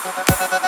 ただ。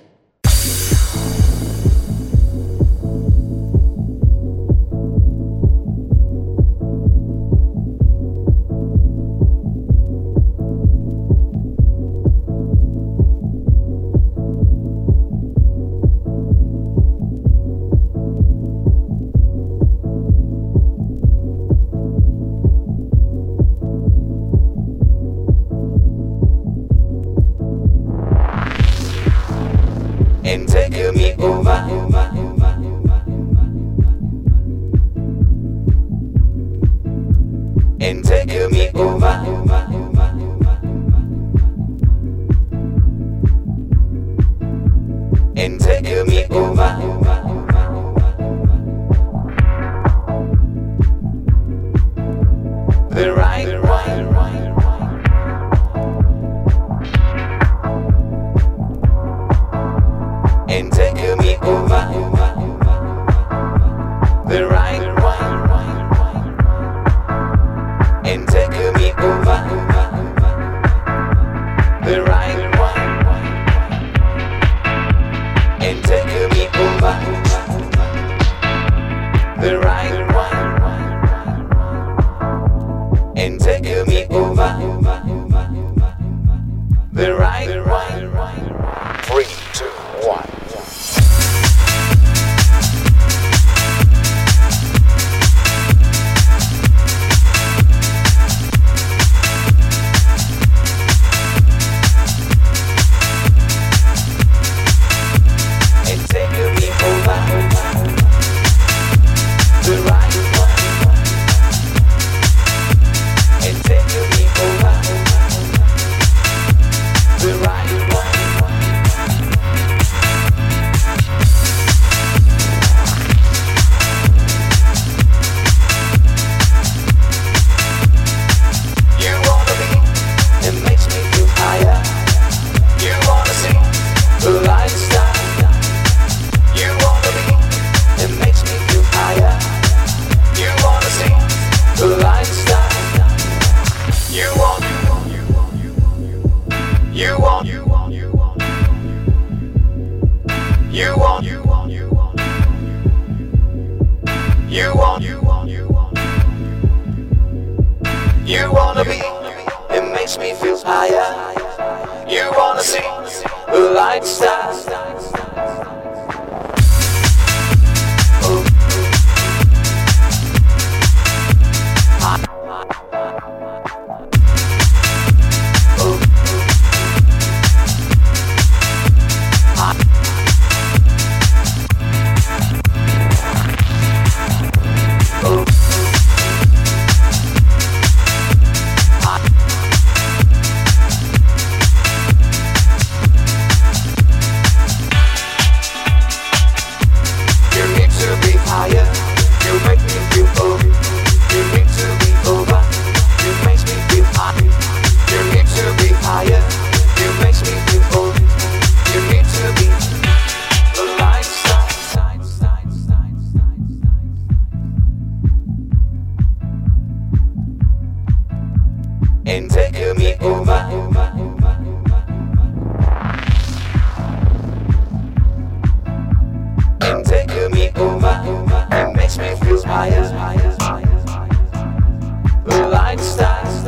the right one. Three, two, and take me over. And take me over. It makes me feel higher. The light starts.